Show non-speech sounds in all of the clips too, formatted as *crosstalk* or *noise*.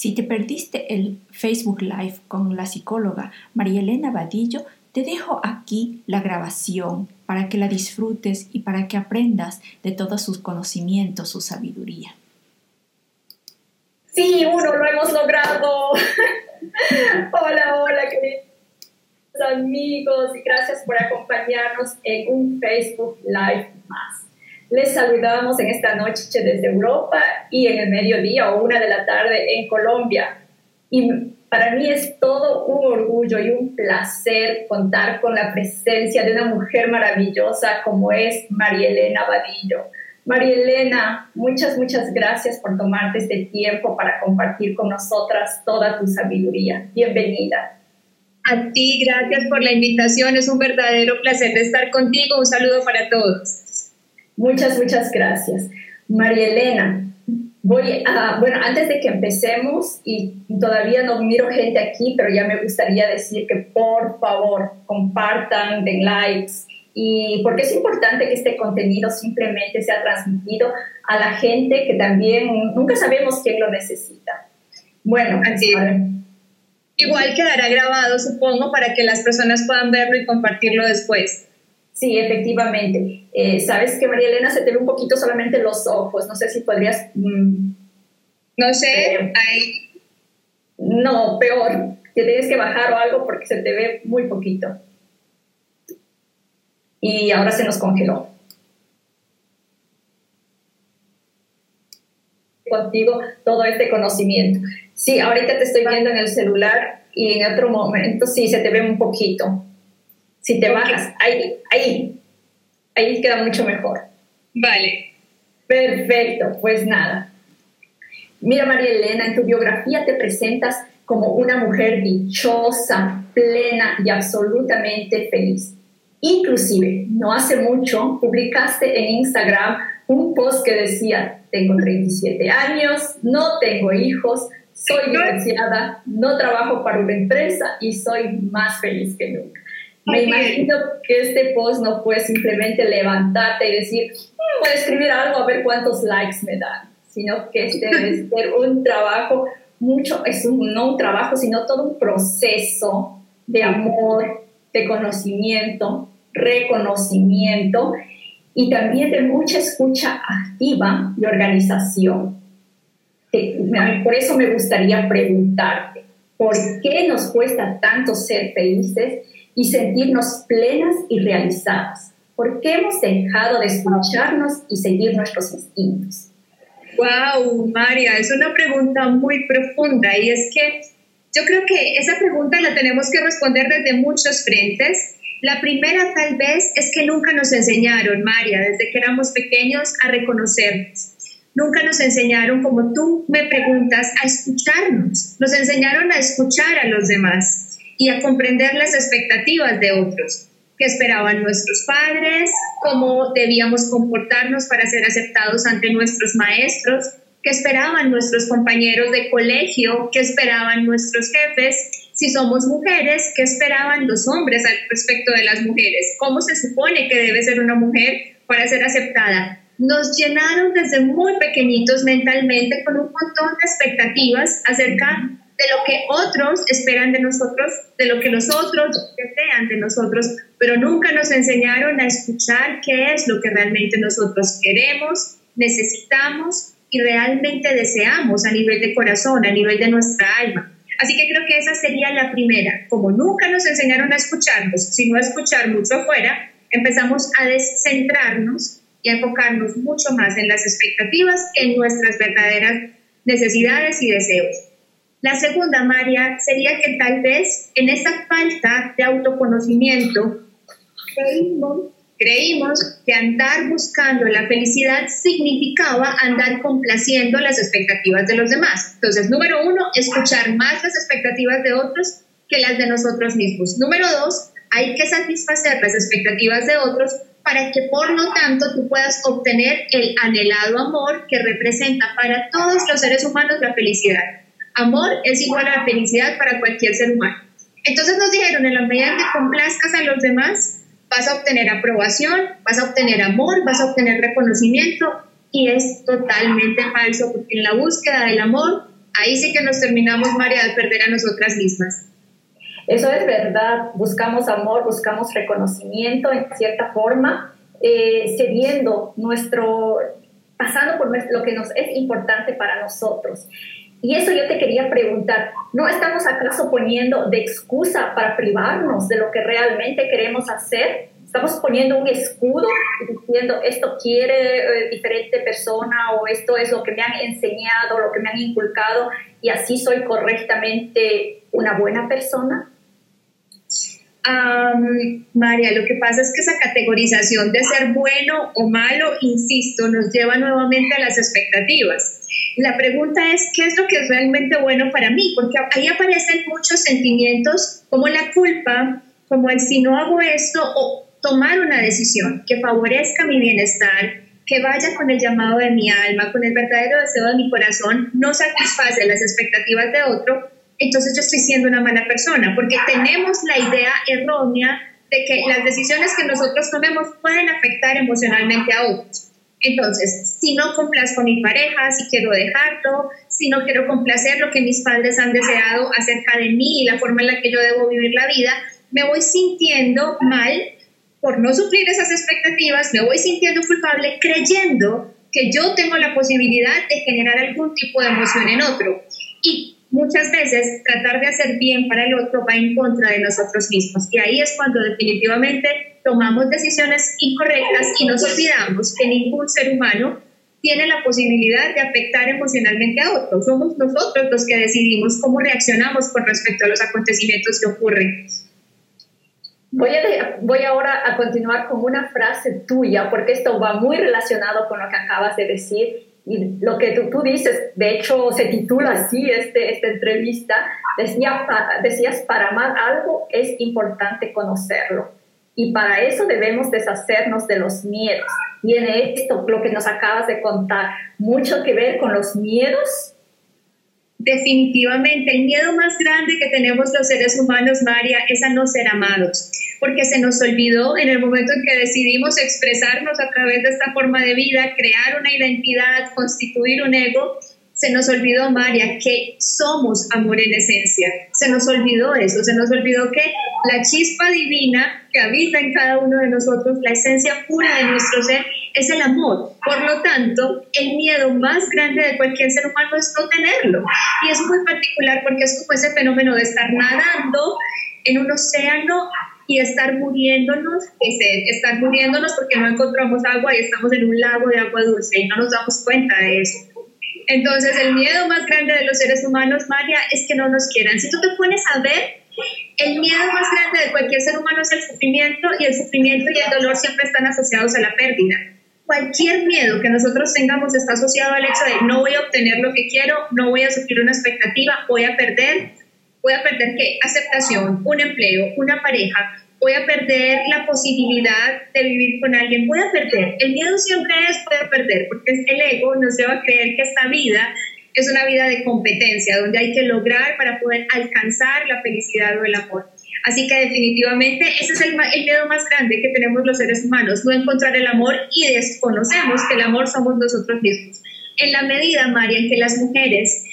Si te perdiste el Facebook Live con la psicóloga María Elena Vadillo, te dejo aquí la grabación para que la disfrutes y para que aprendas de todos sus conocimientos, su sabiduría. Sí, uno, lo hemos logrado. *laughs* hola, hola, queridos amigos, y gracias por acompañarnos en un Facebook Live más. Les saludamos en esta noche desde Europa y en el mediodía o una de la tarde en Colombia. Y para mí es todo un orgullo y un placer contar con la presencia de una mujer maravillosa como es María Elena Vadillo. María Elena, muchas, muchas gracias por tomarte este tiempo para compartir con nosotras toda tu sabiduría. Bienvenida. A ti, gracias por la invitación. Es un verdadero placer estar contigo. Un saludo para todos. Muchas, muchas gracias. María Elena, voy a, bueno, antes de que empecemos, y todavía no miro gente aquí, pero ya me gustaría decir que por favor compartan, den likes, y porque es importante que este contenido simplemente sea transmitido a la gente que también nunca sabemos quién lo necesita. Bueno, así Igual quedará grabado, supongo, para que las personas puedan verlo y compartirlo después. Sí, efectivamente. Eh, Sabes que María Elena se te ve un poquito solamente los ojos. No sé si podrías. Mm, no sé, ahí. No, peor. Que tienes que bajar o algo porque se te ve muy poquito. Y ahora se nos congeló. Contigo todo este conocimiento. Sí, ahorita te estoy viendo en el celular y en otro momento sí se te ve un poquito. Si te bajas, ahí, ahí, ahí queda mucho mejor. Vale. Perfecto, pues nada. Mira, María Elena, en tu biografía te presentas como una mujer dichosa, plena y absolutamente feliz. Inclusive, no hace mucho, publicaste en Instagram un post que decía, tengo 37 años, no tengo hijos, soy divorciada, no trabajo para una empresa y soy más feliz que nunca. Me imagino que este post no fue simplemente levantarte y decir, mm, voy a escribir algo a ver cuántos likes me dan, sino que este *laughs* debe ser un trabajo, mucho, es un, no un trabajo, sino todo un proceso de amor, de conocimiento, reconocimiento y también de mucha escucha activa y organización. Por eso me gustaría preguntarte, ¿por qué nos cuesta tanto ser felices y sentirnos plenas y realizadas? ¿Por qué hemos dejado de escucharnos y seguir nuestros instintos? Wow, María, es una pregunta muy profunda y es que yo creo que esa pregunta la tenemos que responder desde muchos frentes. La primera tal vez es que nunca nos enseñaron, María, desde que éramos pequeños, a reconocernos. Nunca nos enseñaron, como tú me preguntas, a escucharnos. Nos enseñaron a escuchar a los demás y a comprender las expectativas de otros, que esperaban nuestros padres, cómo debíamos comportarnos para ser aceptados ante nuestros maestros, qué esperaban nuestros compañeros de colegio, qué esperaban nuestros jefes, si somos mujeres, qué esperaban los hombres al respecto de las mujeres, cómo se supone que debe ser una mujer para ser aceptada. Nos llenaron desde muy pequeñitos mentalmente con un montón de expectativas acerca de lo que otros esperan de nosotros, de lo que nosotros desean de nosotros, pero nunca nos enseñaron a escuchar qué es lo que realmente nosotros queremos, necesitamos y realmente deseamos a nivel de corazón, a nivel de nuestra alma. Así que creo que esa sería la primera. Como nunca nos enseñaron a escucharnos, sino a escuchar mucho afuera, empezamos a descentrarnos y a enfocarnos mucho más en las expectativas que en nuestras verdaderas necesidades y deseos. La segunda, María, sería que tal vez en esa falta de autoconocimiento creímos, que andar buscando la felicidad significaba andar complaciendo las expectativas de los demás. Entonces, número uno, escuchar más las expectativas de otros que las de nosotros mismos. Número dos, hay que satisfacer las expectativas de otros para que por lo tanto tú puedas obtener el anhelado amor que representa para todos los seres humanos la felicidad. Amor es igual a felicidad para cualquier ser humano. Entonces nos dijeron, en la medida en que complazcas a los demás, vas a obtener aprobación, vas a obtener amor, vas a obtener reconocimiento y es totalmente falso porque en la búsqueda del amor ahí sí que nos terminamos, María, de perder a nosotras mismas. Eso es verdad, buscamos amor, buscamos reconocimiento en cierta forma, eh, cediendo nuestro, pasando por lo que nos es importante para nosotros. Y eso yo te quería preguntar, ¿no estamos acaso poniendo de excusa para privarnos de lo que realmente queremos hacer? Estamos poniendo un escudo diciendo esto quiere eh, diferente persona o esto es lo que me han enseñado, lo que me han inculcado y así soy correctamente una buena persona. María, lo que pasa es que esa categorización de ser bueno o malo, insisto, nos lleva nuevamente a las expectativas la pregunta es, ¿qué es lo que es realmente bueno para mí? Porque ahí aparecen muchos sentimientos como la culpa, como el si no hago esto o tomar una decisión que favorezca mi bienestar, que vaya con el llamado de mi alma, con el verdadero deseo de mi corazón, no satisface las expectativas de otro, entonces yo estoy siendo una mala persona, porque tenemos la idea errónea de que las decisiones que nosotros tomemos pueden afectar emocionalmente a otros. Entonces, si no complazco a mi pareja, si quiero dejarlo, si no quiero complacer lo que mis padres han deseado acerca de mí y la forma en la que yo debo vivir la vida, me voy sintiendo mal por no suplir esas expectativas, me voy sintiendo culpable creyendo que yo tengo la posibilidad de generar algún tipo de emoción en otro. Muchas veces tratar de hacer bien para el otro va en contra de nosotros mismos. Y ahí es cuando definitivamente tomamos decisiones incorrectas y nos olvidamos que ningún ser humano tiene la posibilidad de afectar emocionalmente a otros. Somos nosotros los que decidimos cómo reaccionamos con respecto a los acontecimientos que ocurren. Voy, a, voy ahora a continuar con una frase tuya, porque esto va muy relacionado con lo que acabas de decir lo que tú, tú, dices, de hecho se titula así este, esta entrevista, decía, decías, para amar algo es importante conocerlo. Y para eso debemos deshacernos de los miedos. Tiene esto, lo que nos acabas de contar, mucho que ver con los miedos. Definitivamente, el miedo más grande que tenemos los seres humanos, María, es a no ser amados, porque se nos olvidó en el momento en que decidimos expresarnos a través de esta forma de vida, crear una identidad, constituir un ego, se nos olvidó, María, que somos amor en esencia. Se nos olvidó eso, se nos olvidó que la chispa divina que habita en cada uno de nosotros, la esencia pura de nuestro ser, es el amor. Por lo tanto, el miedo más grande de cualquier ser humano es no tenerlo. Y es muy particular porque es como ese fenómeno de estar nadando en un océano y estar muriéndonos, estar muriéndonos porque no encontramos agua y estamos en un lago de agua dulce y no nos damos cuenta de eso. Entonces, el miedo más grande de los seres humanos, María, es que no nos quieran. Si tú te pones a ver, el miedo más grande de cualquier ser humano es el sufrimiento y el sufrimiento y el dolor siempre están asociados a la pérdida. Cualquier miedo que nosotros tengamos está asociado al hecho de no voy a obtener lo que quiero, no voy a sufrir una expectativa, voy a perder, voy a perder qué? Aceptación, un empleo, una pareja, voy a perder la posibilidad de vivir con alguien, voy a perder. El miedo siempre es voy a perder, porque el ego nos lleva a creer que esta vida es una vida de competencia, donde hay que lograr para poder alcanzar la felicidad o el amor. Así que definitivamente ese es el, el, miedo más grande que tenemos los seres humanos, no encontrar el amor y desconocemos que el amor somos nosotros mismos. En la medida, María, en que las mujeres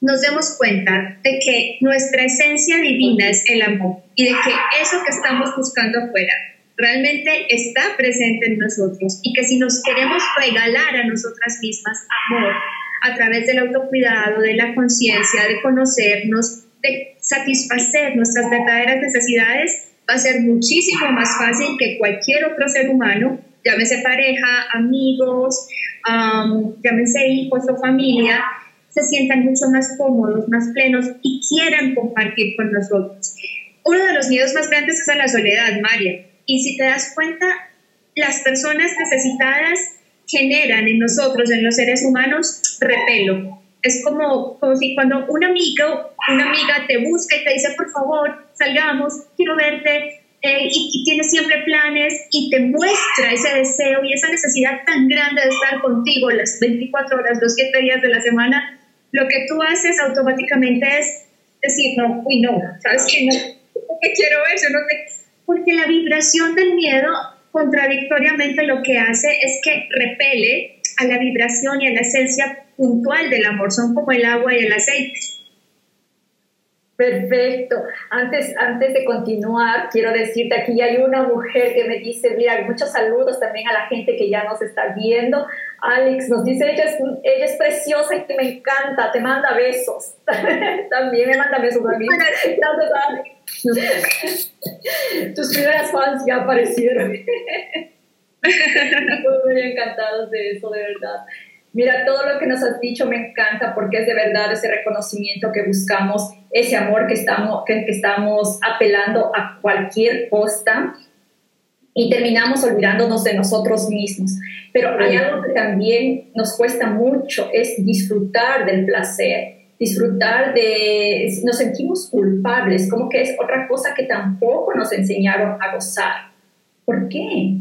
nos demos cuenta de que nuestra esencia divina es el amor y de que eso que estamos buscando afuera realmente está presente en nosotros y que si nos queremos regalar a nosotras mismas amor a través del autocuidado, de la conciencia, de conocernos, de satisfacer nuestras verdaderas necesidades, va a ser muchísimo más fácil que cualquier otro ser humano, llámese pareja, amigos, llámese hijos o familia, se sientan mucho más cómodos, más plenos y quieran compartir con nosotros. Uno de los miedos más grandes es a la soledad, María. Y si te das cuenta, las personas necesitadas generan en nosotros, en los seres humanos, repelo. Es como, como si cuando un amigo, una amiga te busca y te dice, por favor, salgamos, quiero verte, eh, y, tiene siempre planes y te muestra ese deseo y esa necesidad tan grande de estar contigo las 24 horas, los 7 días de la semana, lo que tú haces automáticamente es decir, no, uy, no, ¿sabes qué? No, te quiero yo no te... Porque la vibración del miedo contradictoriamente lo que hace es que repele a la vibración y a la esencia puntual del amor, son como el agua y el aceite. Perfecto. Antes, antes de continuar, quiero decirte, aquí hay una mujer que me dice, mira, muchos saludos también a la gente que ya nos está viendo. Alex nos dice, ella es, ella es preciosa y me encanta, te manda besos. *laughs* también me manda besos a mí. *laughs* Tus primeras fans ya aparecieron. *laughs* muy encantados de eso, de verdad. Mira, todo lo que nos has dicho me encanta porque es de verdad ese reconocimiento que buscamos, ese amor que estamos, que, estamos apelando a cualquier costa y terminamos olvidándonos de nosotros mismos. Pero hay algo que también nos cuesta mucho, es disfrutar del placer, disfrutar de, nos sentimos culpables, como que es otra cosa que tampoco nos enseñaron a gozar. ¿Por qué?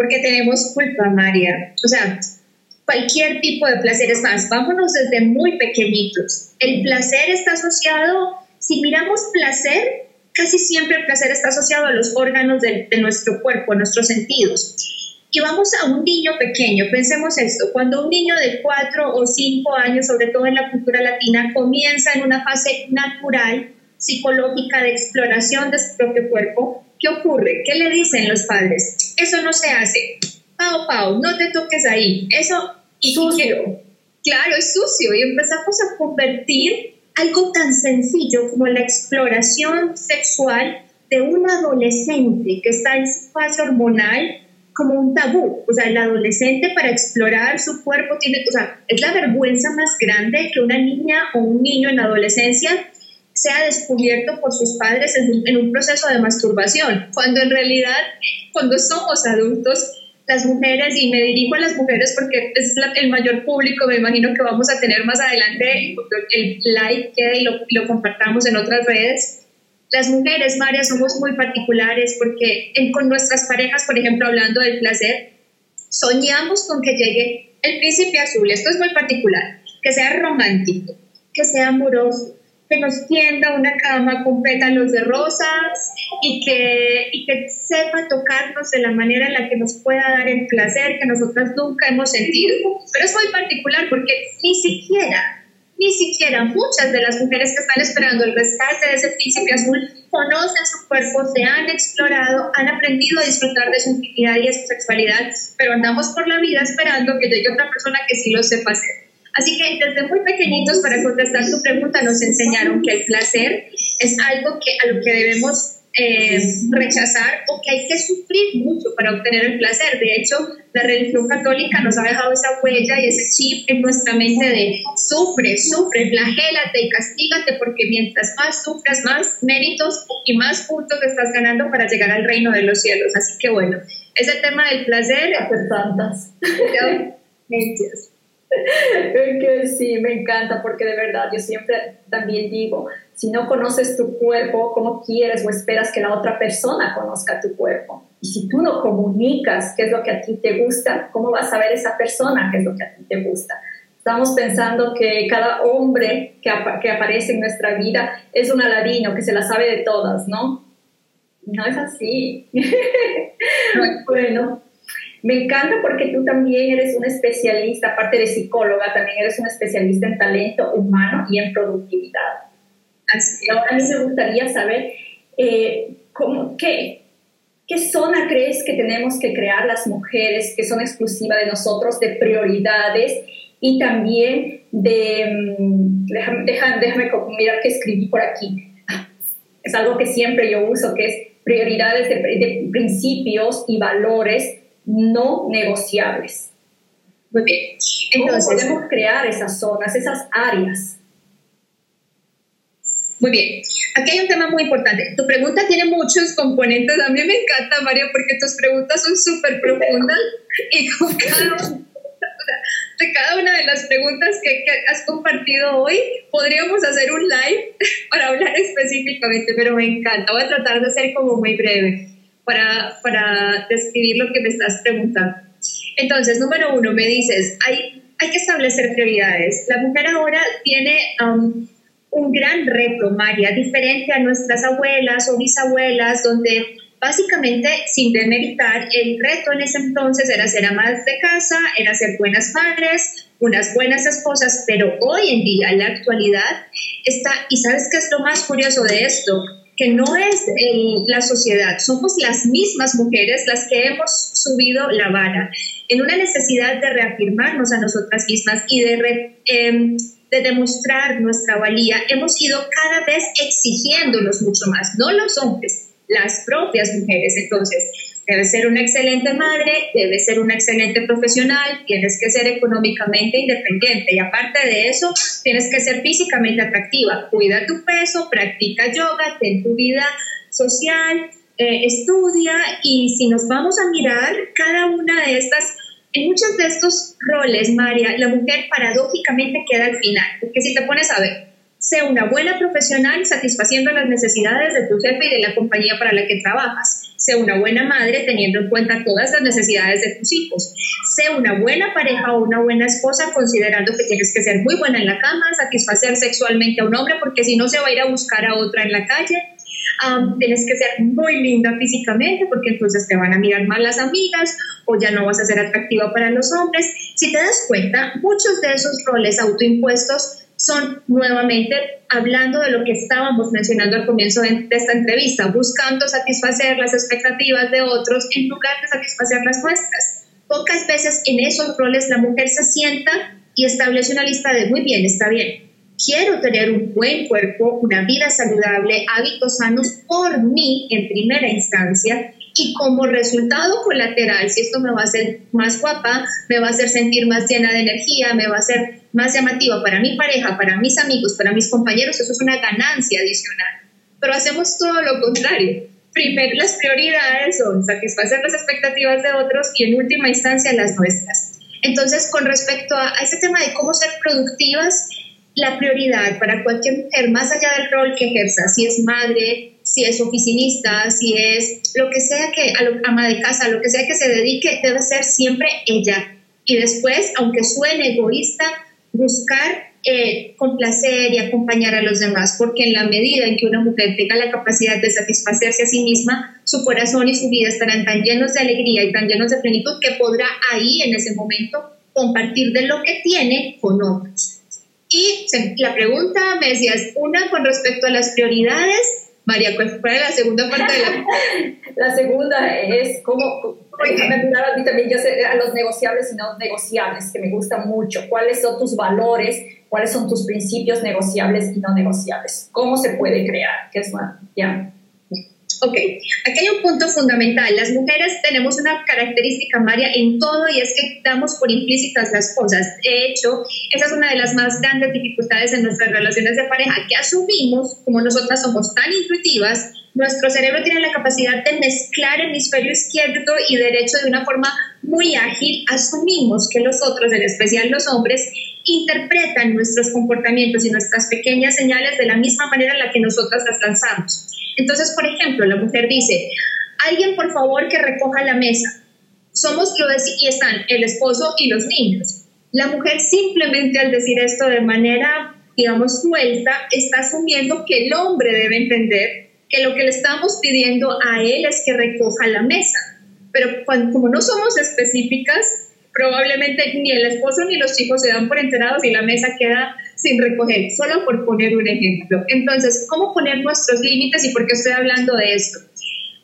Porque tenemos culpa, María. O sea, cualquier tipo de placer es más, vámonos desde muy pequeñitos. El placer está asociado, si miramos placer, casi siempre el placer está asociado a los órganos de, de nuestro cuerpo, a nuestros sentidos. Y vamos a un niño pequeño, pensemos esto, cuando un niño de 4 o 5 años, sobre todo en la cultura latina, comienza en una fase natural, psicológica de exploración de su propio cuerpo, ¿qué ocurre? ¿Qué le dicen los padres? Eso no se hace. Pau, Pau, no te toques ahí. Eso y sucio. claro, es sucio. Y empezamos a convertir algo tan sencillo como la exploración sexual de un adolescente que está en su fase hormonal como un tabú. O sea, el adolescente para explorar su cuerpo tiene, o sea, es la vergüenza más grande que una niña o un niño en adolescencia sea descubierto por sus padres en un, proceso de masturbación, cuando en realidad, cuando somos adultos, las mujeres, y me dirijo a las mujeres porque es el mayor público, me imagino que vamos a tener más adelante, el like y lo, lo compartamos en otras redes. Las mujeres, María, somos muy particulares porque en, con nuestras parejas, por ejemplo, hablando del placer, soñamos con que llegue el príncipe azul, esto es muy particular, que sea romántico, que sea amoroso, que nos tienda una cama con pétalos de rosas y que, y que sepa tocarnos de la manera en la que nos pueda dar el placer que nosotras nunca hemos sentido. Pero es muy particular porque ni siquiera, ni siquiera muchas de las mujeres que están esperando el rescate de ese príncipe azul conocen su cuerpo, se han explorado, han aprendido a disfrutar de su intimidad y de su sexualidad, pero andamos por la vida esperando que llegue otra persona que sí lo sepa hacer. Así que desde muy pequeñitos, para contestar tu pregunta, nos enseñaron que el placer es algo que, a lo que debemos eh, rechazar o que hay que sufrir mucho para obtener el placer. De hecho, la religión católica nos ha dejado esa huella y ese chip en nuestra mente de sufre, sufre, flagélate y castígate porque mientras más sufras, más méritos y más puntos estás ganando para llegar al reino de los cielos. Así que bueno, ese tema del placer... *laughs* Gracias que sí, me encanta porque de verdad yo siempre también digo, si no conoces tu cuerpo, ¿cómo quieres o esperas que la otra persona conozca tu cuerpo? Y si tú no comunicas qué es lo que a ti te gusta, ¿cómo vas a ver esa persona qué es lo que a ti te gusta? Estamos pensando que cada hombre que, que aparece en nuestra vida es un aladino que se la sabe de todas, ¿no? No es así. *laughs* bueno, me encanta porque tú también eres un especialista, aparte de psicóloga, también eres un especialista en talento humano y en productividad. Ahora a mí me gustaría saber eh, qué, qué zona crees que tenemos que crear las mujeres que son exclusivas de nosotros, de prioridades y también de... Mm, déjame, déjame, mirar qué escribí por aquí. Es algo que siempre yo uso, que es prioridades de, de principios y valores no negociables. Muy bien. Entonces, ¿Cómo podemos crear esas zonas, esas áreas? Muy bien. Aquí hay un tema muy importante. Tu pregunta tiene muchos componentes. A mí me encanta, María, porque tus preguntas son súper profundas y *laughs* con cada, de cada una de las preguntas que, que, has compartido hoy, podríamos hacer un live *laughs* para hablar específicamente, pero me encanta. Voy a tratar de ser como muy breve para, para describir lo que me estás preguntando. Entonces, número uno, me dices, hay, hay que establecer prioridades. La mujer ahora tiene um, un gran reto, María, diferente a nuestras abuelas o bisabuelas, donde básicamente, sin demeritar, el reto en ese entonces era ser amas de casa, era ser buenas madres, unas buenas esposas, pero hoy en día, en la actualidad, está, y sabes qué es lo más curioso de esto, que no es la sociedad, somos las mismas mujeres las que hemos subido la vara en una necesidad de reafirmarnos a nosotras mismas y de, em, de demostrar nuestra valía, hemos ido cada vez exigiéndonos mucho más, no los hombres, las propias mujeres. Entonces, debes ser una excelente madre, debes ser una excelente profesional, tienes que ser económicamente independiente y aparte de eso, tienes que ser físicamente atractiva. Cuida tu peso, practica yoga, ten tu vida social, eh, estudia y si nos vamos a mirar cada una de estas en muchos de estos roles, María, la mujer paradójicamente queda al final, porque si te pones a ver, Sé una buena profesional satisfaciendo las necesidades de tu jefe y de la compañía para la que trabajas. Sé una buena madre teniendo en cuenta todas las necesidades de tus hijos. Sé una buena pareja o una buena esposa considerando que tienes que ser muy buena en la cama, satisfacer sexualmente a un hombre porque si no se va a ir a buscar a otra en la calle. tienes que ser muy linda físicamente porque entonces te van a mirar mal las amigas o ya no vas a ser atractiva para los hombres. Si te das cuenta, muchos de esos roles autoimpuestos son nuevamente hablando de lo que estábamos mencionando al comienzo de, esta entrevista, buscando satisfacer las expectativas de otros en lugar de satisfacer las nuestras. Pocas veces en esos roles la mujer se sienta y establece una lista de muy bien, está bien. Quiero tener un buen cuerpo, una vida saludable, hábitos sanos por mí en primera instancia y como resultado colateral, si esto me va a hacer más guapa, me va a hacer sentir más llena de energía, me va a hacer más llamativa para mi pareja, para mis amigos, para mis compañeros, eso es una ganancia adicional. Pero hacemos todo lo contrario. Primero, las prioridades son satisfacer las expectativas de otros y en última instancia las nuestras. Entonces, con respecto a, a ese tema de cómo ser productivas, la prioridad para cualquier mujer, más allá del rol que ejerza, si es madre, si es oficinista, si es lo que sea que, ama de casa, lo que sea que se dedique, debe ser siempre ella. Y después, aunque suene egoísta, buscar eh, complacer y acompañar a los demás, porque en la medida en que una mujer tenga la capacidad de satisfacerse a sí misma, su corazón y su vida estarán tan llenos de alegría y tan llenos de plenitud que podrá ahí, en ese momento, compartir de lo que tiene con otros. Y la pregunta me decías, una con respecto a las prioridades María, ¿cuál fue la segunda parte de la... *laughs* la segunda es cómo, déjame a mí también, yo sé, a los negociables y no negociables, que me gusta mucho. ¿Cuáles son tus valores? ¿Cuáles son tus principios negociables y no negociables? ¿Cómo se puede crear? ¿Qué es ya? Ok, aquí hay un punto fundamental. Las mujeres tenemos una característica, María, en todo y es que damos por implícitas las cosas. De hecho, esa es una de las más grandes dificultades en nuestras relaciones de pareja, que asumimos, como nosotras somos tan intuitivas, nuestro cerebro tiene la capacidad de mezclar hemisferio izquierdo y derecho de una forma muy ágil. Asumimos que los otros, en especial los hombres, interpretan nuestros comportamientos y nuestras pequeñas señales de la misma manera en la que nosotras las lanzamos. Entonces, por ejemplo, la mujer dice, alguien por favor que recoja la mesa. Somos yo y están el esposo y los niños. La mujer simplemente al decir esto de manera, digamos, suelta, está asumiendo que el hombre debe entender que lo que le estamos pidiendo a él es que recoja la mesa. Pero como no somos específicas, probablemente ni el esposo ni los hijos se dan por enterados y la mesa queda sin recoger, solo por poner un ejemplo. Entonces, ¿cómo poner nuestros límites y por qué estoy hablando de esto?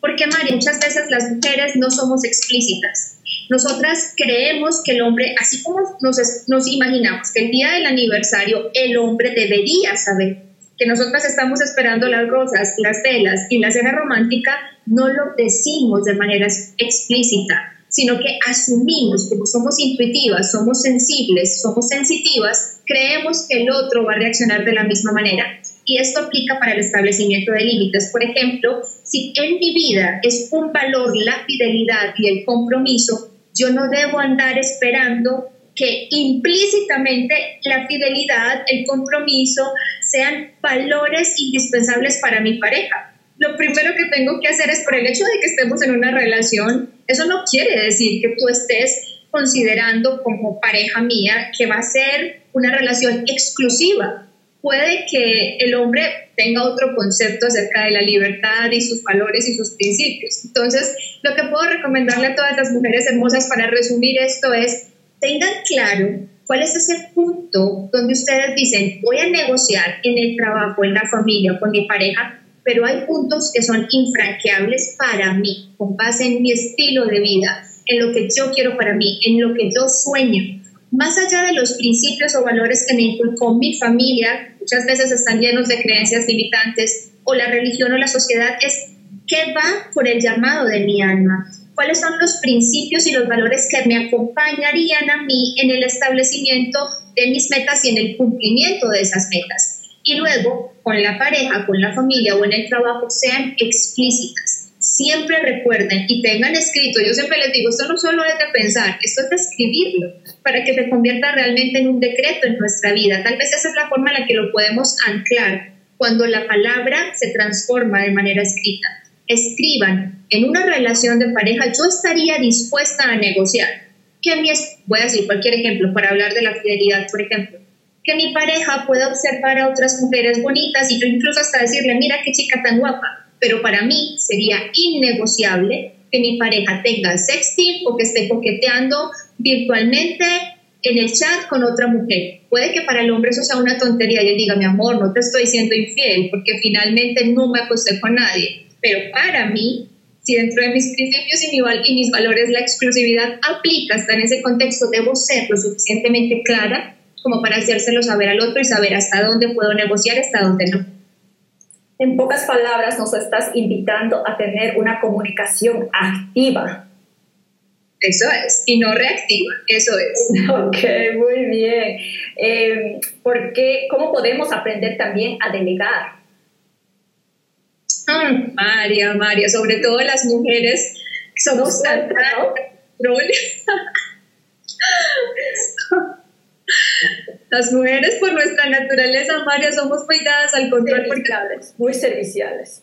Porque, María, muchas veces las mujeres no somos explícitas. Nosotras creemos que el hombre, así como nos, imaginamos que el día del aniversario el hombre debería saber que nosotras estamos esperando las rosas, las velas y la cena romántica, no lo decimos de manera explícita sino que asumimos, como somos intuitivas, somos sensibles, somos sensitivas, creemos que el otro va a reaccionar de la misma manera. Y esto aplica para el establecimiento de límites. Por ejemplo, si en mi vida es un valor la fidelidad y el compromiso, yo no debo andar esperando que implícitamente la fidelidad, el compromiso sean valores indispensables para mi pareja lo primero que tengo que hacer es por el hecho de que estemos en una relación, eso no quiere decir que tú estés considerando como pareja mía que va a ser una relación exclusiva. puede que el hombre tenga otro concepto acerca de la libertad y sus valores y sus principios. Entonces, lo que puedo recomendarle a todas las mujeres hermosas para resumir esto es, tengan claro cuál es ese punto donde ustedes dicen, voy a negociar en el trabajo, en la familia, con mi pareja, pero hay puntos que son infranqueables para mí, con base en mi estilo de vida, en lo que yo quiero para mí, en lo que yo sueño. Más allá de los principios o valores que me inculcó mi familia, muchas veces están llenos de creencias limitantes, o la religión o la sociedad, es qué va por el llamado de mi alma, cuáles son los principios y los valores que me acompañarían a mí en el establecimiento de mis metas y en el cumplimiento de esas metas y luego con la pareja, con la familia o en el trabajo sean explícitas. Siempre recuerden y tengan escrito, yo siempre les digo, esto no solo es de pensar, esto es de escribirlo para que se convierta realmente en un decreto en nuestra vida. Tal vez esa es la forma en la que lo podemos anclar cuando la palabra se transforma de manera escrita. Escriban, en una relación de pareja yo estaría dispuesta a negociar. Que mi, voy a decir cualquier ejemplo para hablar de la fidelidad, por ejemplo que mi pareja pueda observar a otras mujeres bonitas y yo incluso hasta decirle, mira qué chica tan guapa, pero para mí sería innegociable que mi pareja tenga sexting o que esté coqueteando virtualmente en el chat con otra mujer. Puede que para el hombre eso sea una tontería y él diga, mi amor, no te estoy siendo infiel porque finalmente no me acosté con nadie. Pero para mí, si dentro de mis principios y, mis valores la exclusividad aplica, está en ese contexto, debo ser lo suficientemente clara como para hacérselo saber al otro y saber hasta dónde puedo negociar, hasta dónde no. En pocas palabras, nos estás invitando a tener una comunicación activa. Eso es, y no reactiva, eso es. *laughs* Ok, muy bien. Eh, porque, ¿Cómo podemos aprender también a delegar? Mm, María, María, sobre todo las mujeres somos tan... Las mujeres por nuestra naturaleza, María, somos muy dadas al control. muy serviciales.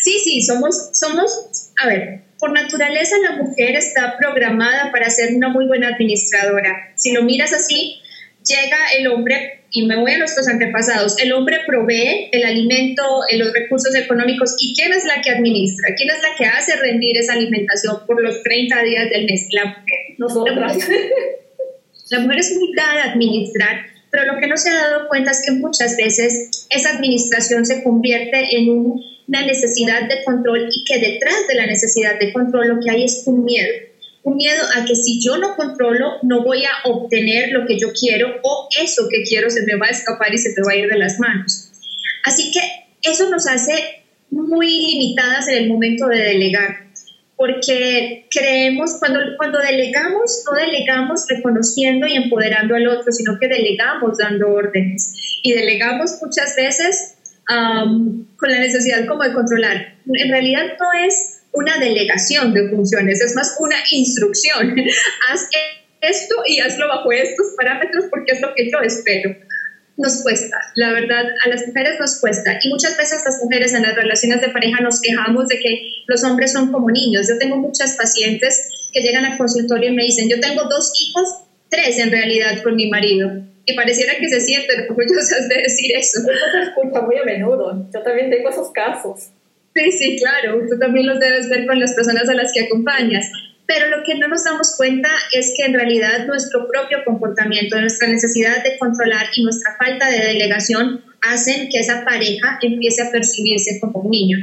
Sí, sí, somos, somos, a ver, por naturaleza la mujer está programada para ser una muy buena administradora. Si lo miras así, llega el hombre, y me voy a nuestros antepasados, el hombre provee el alimento, los recursos económicos, ¿y quién es la que administra? ¿Quién es la que hace rendir esa alimentación por los 30 días del mes? La mujer. Nosotras. *laughs* La mujer es dada a administrar, pero lo que no se ha dado cuenta es que muchas veces esa administración se convierte en una necesidad de control y que detrás de la necesidad de control lo que hay es un miedo. Un miedo a que si yo no controlo, no voy a obtener lo que yo quiero o eso que quiero se me va a escapar y se me va a ir de las manos. Así que eso nos hace muy limitadas en el momento de delegar porque creemos, cuando, cuando delegamos, no delegamos reconociendo y empoderando al otro, sino que delegamos dando órdenes. Y delegamos muchas veces con la necesidad como de controlar. En realidad no es una delegación de funciones, es más una instrucción. *laughs* Haz esto y hazlo bajo estos parámetros porque es lo que yo espero nos cuesta, la verdad, a las mujeres nos cuesta. Y muchas veces las mujeres en las relaciones de pareja nos quejamos de que los hombres son como niños. Yo tengo muchas pacientes que llegan al consultorio y me dicen, yo tengo dos hijos, tres en realidad con mi marido. Y pareciera que se sienten *laughs* orgullosas de decir eso. Eso se escucha muy a menudo. Yo también tengo esos casos. Sí, sí, claro. Tú también los debes ver con las personas a las que acompañas pero lo que no nos damos cuenta es que en realidad nuestro propio comportamiento, nuestra necesidad de controlar y nuestra falta de delegación hacen que esa pareja empiece a percibirse como un niño.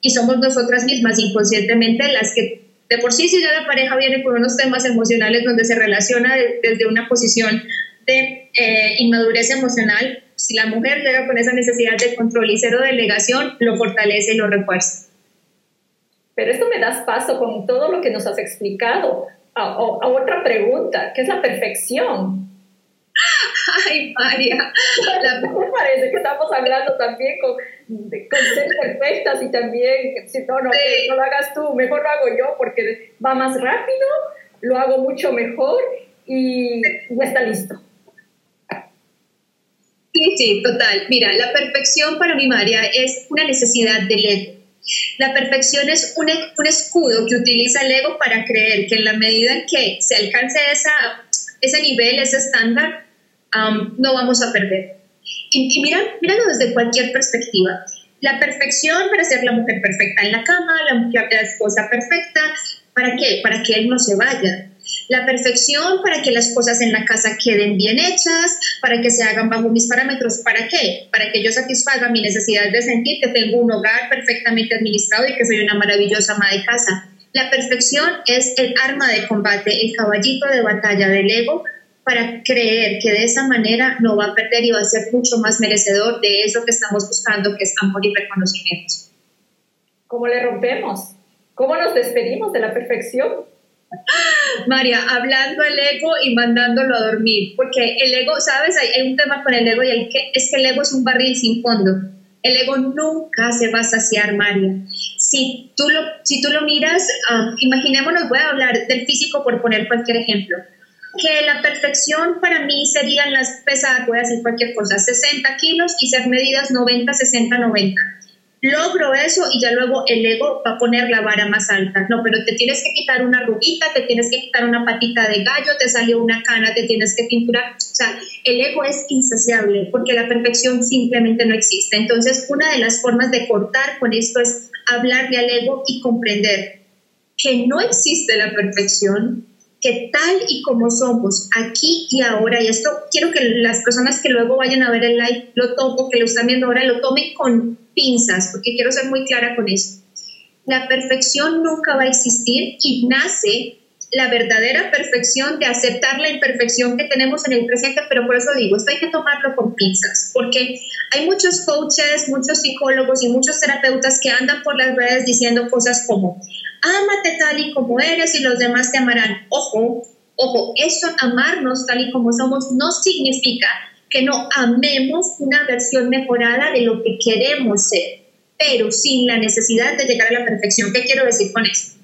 Y somos nosotras mismas inconscientemente las que, de por sí, si ya la pareja viene con unos temas emocionales donde se relaciona desde una posición de eh, inmadurez emocional, si la mujer llega con esa necesidad de control y cero delegación, lo fortalece y lo refuerza. Pero esto me das paso con todo lo que nos has explicado a, otra pregunta, que es la perfección. Ay, María. *laughs* Me parece que estamos hablando también con, ser perfectas y también, si no, no, no lo hagas tú, mejor lo hago yo porque va más rápido, lo hago mucho mejor y ya está listo. Sí, sí, total. Mira, la perfección para mi María es una necesidad del ego la perfección es un, un, escudo que utiliza el ego para creer que en la medida en que se alcance esa, ese nivel, ese estándar, no vamos a perder. Y, y mira, desde cualquier perspectiva. La perfección para ser la mujer perfecta en la cama, la la esposa perfecta, ¿para qué? Para que él no se vaya. La perfección para que las cosas en la casa queden bien hechas, para que se hagan bajo mis parámetros. ¿Para qué? Para que yo satisfaga mi necesidad de sentir que tengo un hogar perfectamente administrado y que soy una maravillosa ama de casa. La perfección es el arma de combate, el caballito de batalla del ego para creer que de esa manera no va a perder y va a ser mucho más merecedor de eso que estamos buscando, que es amor y reconocimiento. ¿Cómo le rompemos? ¿Cómo nos despedimos de la perfección? María, hablando al ego y mandándolo a dormir, porque el ego, sabes, hay, un tema con el ego y el que, es que el ego es un barril sin fondo. El ego nunca se va a saciar, María. Si tú lo, si tú lo miras, uh, imaginémonos, voy a hablar del físico por poner cualquier ejemplo que la perfección para mí serían las pesadas, voy a decir cualquier cosa, 60 kilos y ser medidas 90, 60, 90. Logro eso y ya luego el ego va a poner la vara más alta. No, pero te tienes que quitar una rubita, te tienes que quitar una patita de gallo, te salió una cana, te tienes que pinturar. O sea, el ego es insaciable porque la perfección simplemente no existe. Entonces, una de las formas de cortar con esto es hablarle al ego y comprender que no existe la perfección, que tal y como somos aquí y ahora, y esto quiero que las personas que luego vayan a ver el live lo tomo, que lo están viendo ahora, lo tomen con pinzas, porque quiero ser muy clara con eso. La perfección nunca va a existir y nace la verdadera perfección de aceptar la imperfección que tenemos en el presente, pero por eso digo, esto hay que tomarlo con pinzas, porque hay muchos coaches, muchos psicólogos y muchos terapeutas que andan por las redes diciendo cosas como, ámate tal y como eres y los demás te amarán. Ojo, ojo, eso amarnos tal y como somos no significa que no amemos una versión mejorada de lo que queremos ser, pero sin la necesidad de llegar a la perfección. ¿Qué quiero decir con esto?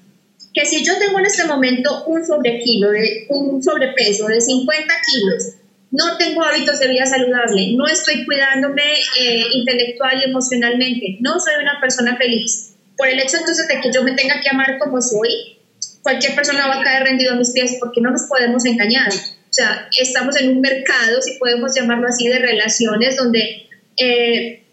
Que si yo tengo en este momento un sobrepeso de 50 kilos, no tengo hábitos de vida saludable, no estoy cuidándome eh, intelectual y emocionalmente, no soy una persona feliz, por el hecho entonces de que yo me tenga que amar como soy, cualquier persona va a caer rendido a mis pies porque no nos podemos engañar. O sea, estamos en un mercado, si podemos llamarlo así, de relaciones donde, eh,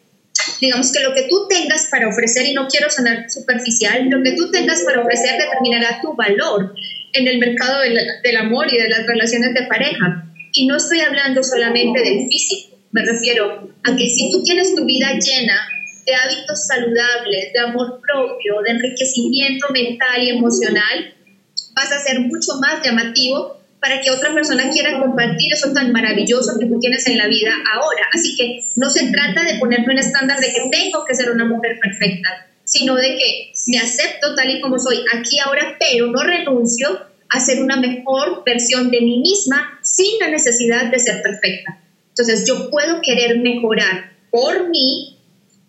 digamos que lo que tú tengas para ofrecer, y no quiero sonar superficial, lo que tú tengas para ofrecer determinará tu valor en el mercado del, del amor y de las relaciones de pareja. Y no estoy hablando solamente del físico, me refiero a que si tú tienes tu vida llena de hábitos saludables, de amor propio, de enriquecimiento mental y emocional, vas a ser mucho más llamativo para que otra persona quiera compartir eso tan maravilloso que tú tienes en la vida ahora. Así que no se trata de ponerme un estándar de que tengo que ser una mujer perfecta, sino de que me acepto tal y como soy aquí ahora, pero no renuncio a ser una mejor versión de mí misma sin la necesidad de ser perfecta. Entonces yo puedo querer mejorar por mí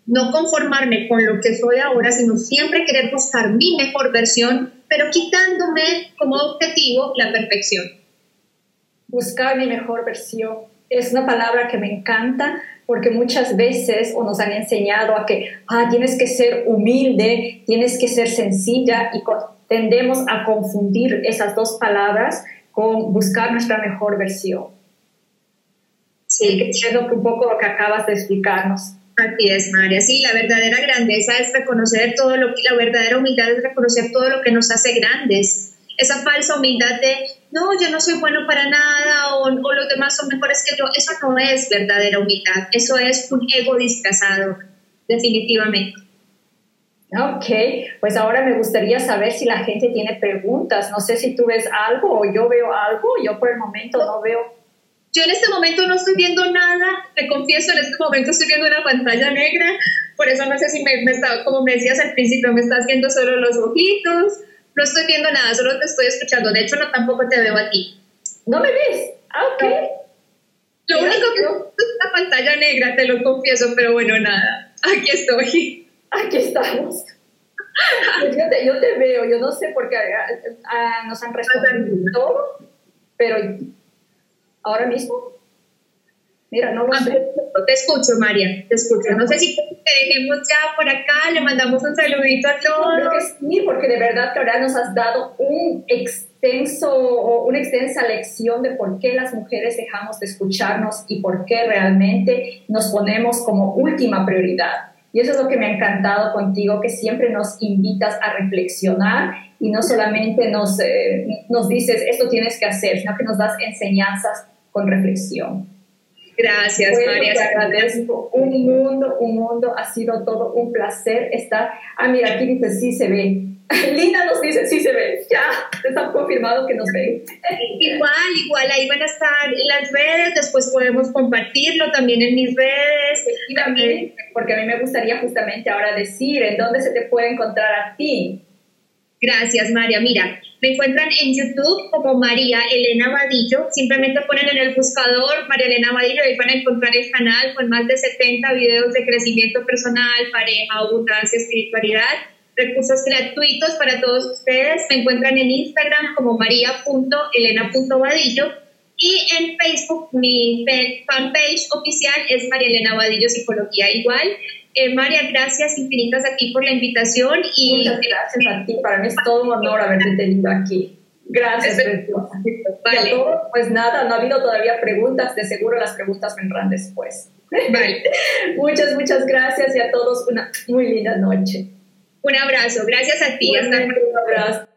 no conformarme con lo que soy ahora, sino siempre querer buscar mi mejor versión, pero quitándome como objetivo la perfección. Buscar mi mejor versión es una palabra que me encanta porque muchas veces o nos han enseñado a que ah, tienes que ser humilde, tienes que ser sencilla y tendemos a confundir esas dos palabras con buscar nuestra mejor versión. Sí, que es un poco lo que acabas de explicarnos. Así María. Sí, la verdadera grandeza es reconocer todo lo que, la verdadera humildad es reconocer todo lo que nos hace grandes. Esa falsa humildad de, no, yo no soy bueno para nada o, o los demás son mejores que yo, eso no es verdadera humildad, eso es un ego disfrazado, definitivamente. Ok, pues ahora me gustaría saber si la gente tiene preguntas. No sé si tú ves algo o yo veo algo. Yo por el momento no veo yo en este momento no estoy viendo nada, te confieso, en este momento estoy viendo una pantalla negra, por eso no sé si me, me está, como me decías al principio, me estás viendo solo los ojitos, no estoy viendo nada, solo te estoy escuchando, de hecho no tampoco te veo a ti. ¿No me ves? Ah, ok. Lo único que es una pantalla negra, te lo confieso, pero bueno, nada, aquí estoy. Aquí estamos. Pues yo, te, yo te, veo, yo no sé por qué ah, ah, nos han respondido pero ahora mismo. Mira, no lo ah, sé. Te escucho, María, te escucho. No sé si te dejemos ya por acá, le mandamos un saludito a todos. Sí, porque de verdad que ahora nos has dado un extenso una extensa lección de por qué las mujeres dejamos de escucharnos y por qué realmente nos ponemos como última prioridad. Y eso es lo que me ha encantado contigo, que siempre nos invitas a reflexionar y no solamente nos, eh, nos dices esto tienes que hacer, sino que nos das enseñanzas con reflexión. Gracias, María. Te agradezco un mundo, un mundo. Ha sido todo un placer estar. Ah, mira, aquí dice sí se ve. Linda nos dice sí se ve. Ya, está confirmado que nos ven. Igual, igual, ahí van a estar las redes. Después podemos compartirlo también en mis redes. También, porque a mí me gustaría justamente ahora decir en dónde se te puede encontrar a ti. Gracias, María. Mira, me encuentran en YouTube como María Elena Vadillo. Simplemente ponen en el buscador María Elena Vadillo y van a encontrar el canal con más de 70 videos de crecimiento personal, pareja, abundancia, espiritualidad, recursos gratuitos para todos ustedes. Me encuentran en Instagram como maría.elena.vadillo y en Facebook mi fanpage oficial es María Elena Vadillo Psicología igual. Eh, María, gracias infinitas a ti por la invitación. Y Muchas gracias a ti. Para mí es todo un honor haberte tenido aquí. Gracias, Vale. pues nada, no ha habido todavía preguntas. De seguro las preguntas vendrán después. Vale. *laughs* muchas, muchas gracias y a todos una muy linda noche. Un abrazo. Gracias a ti. Hasta. Un abrazo.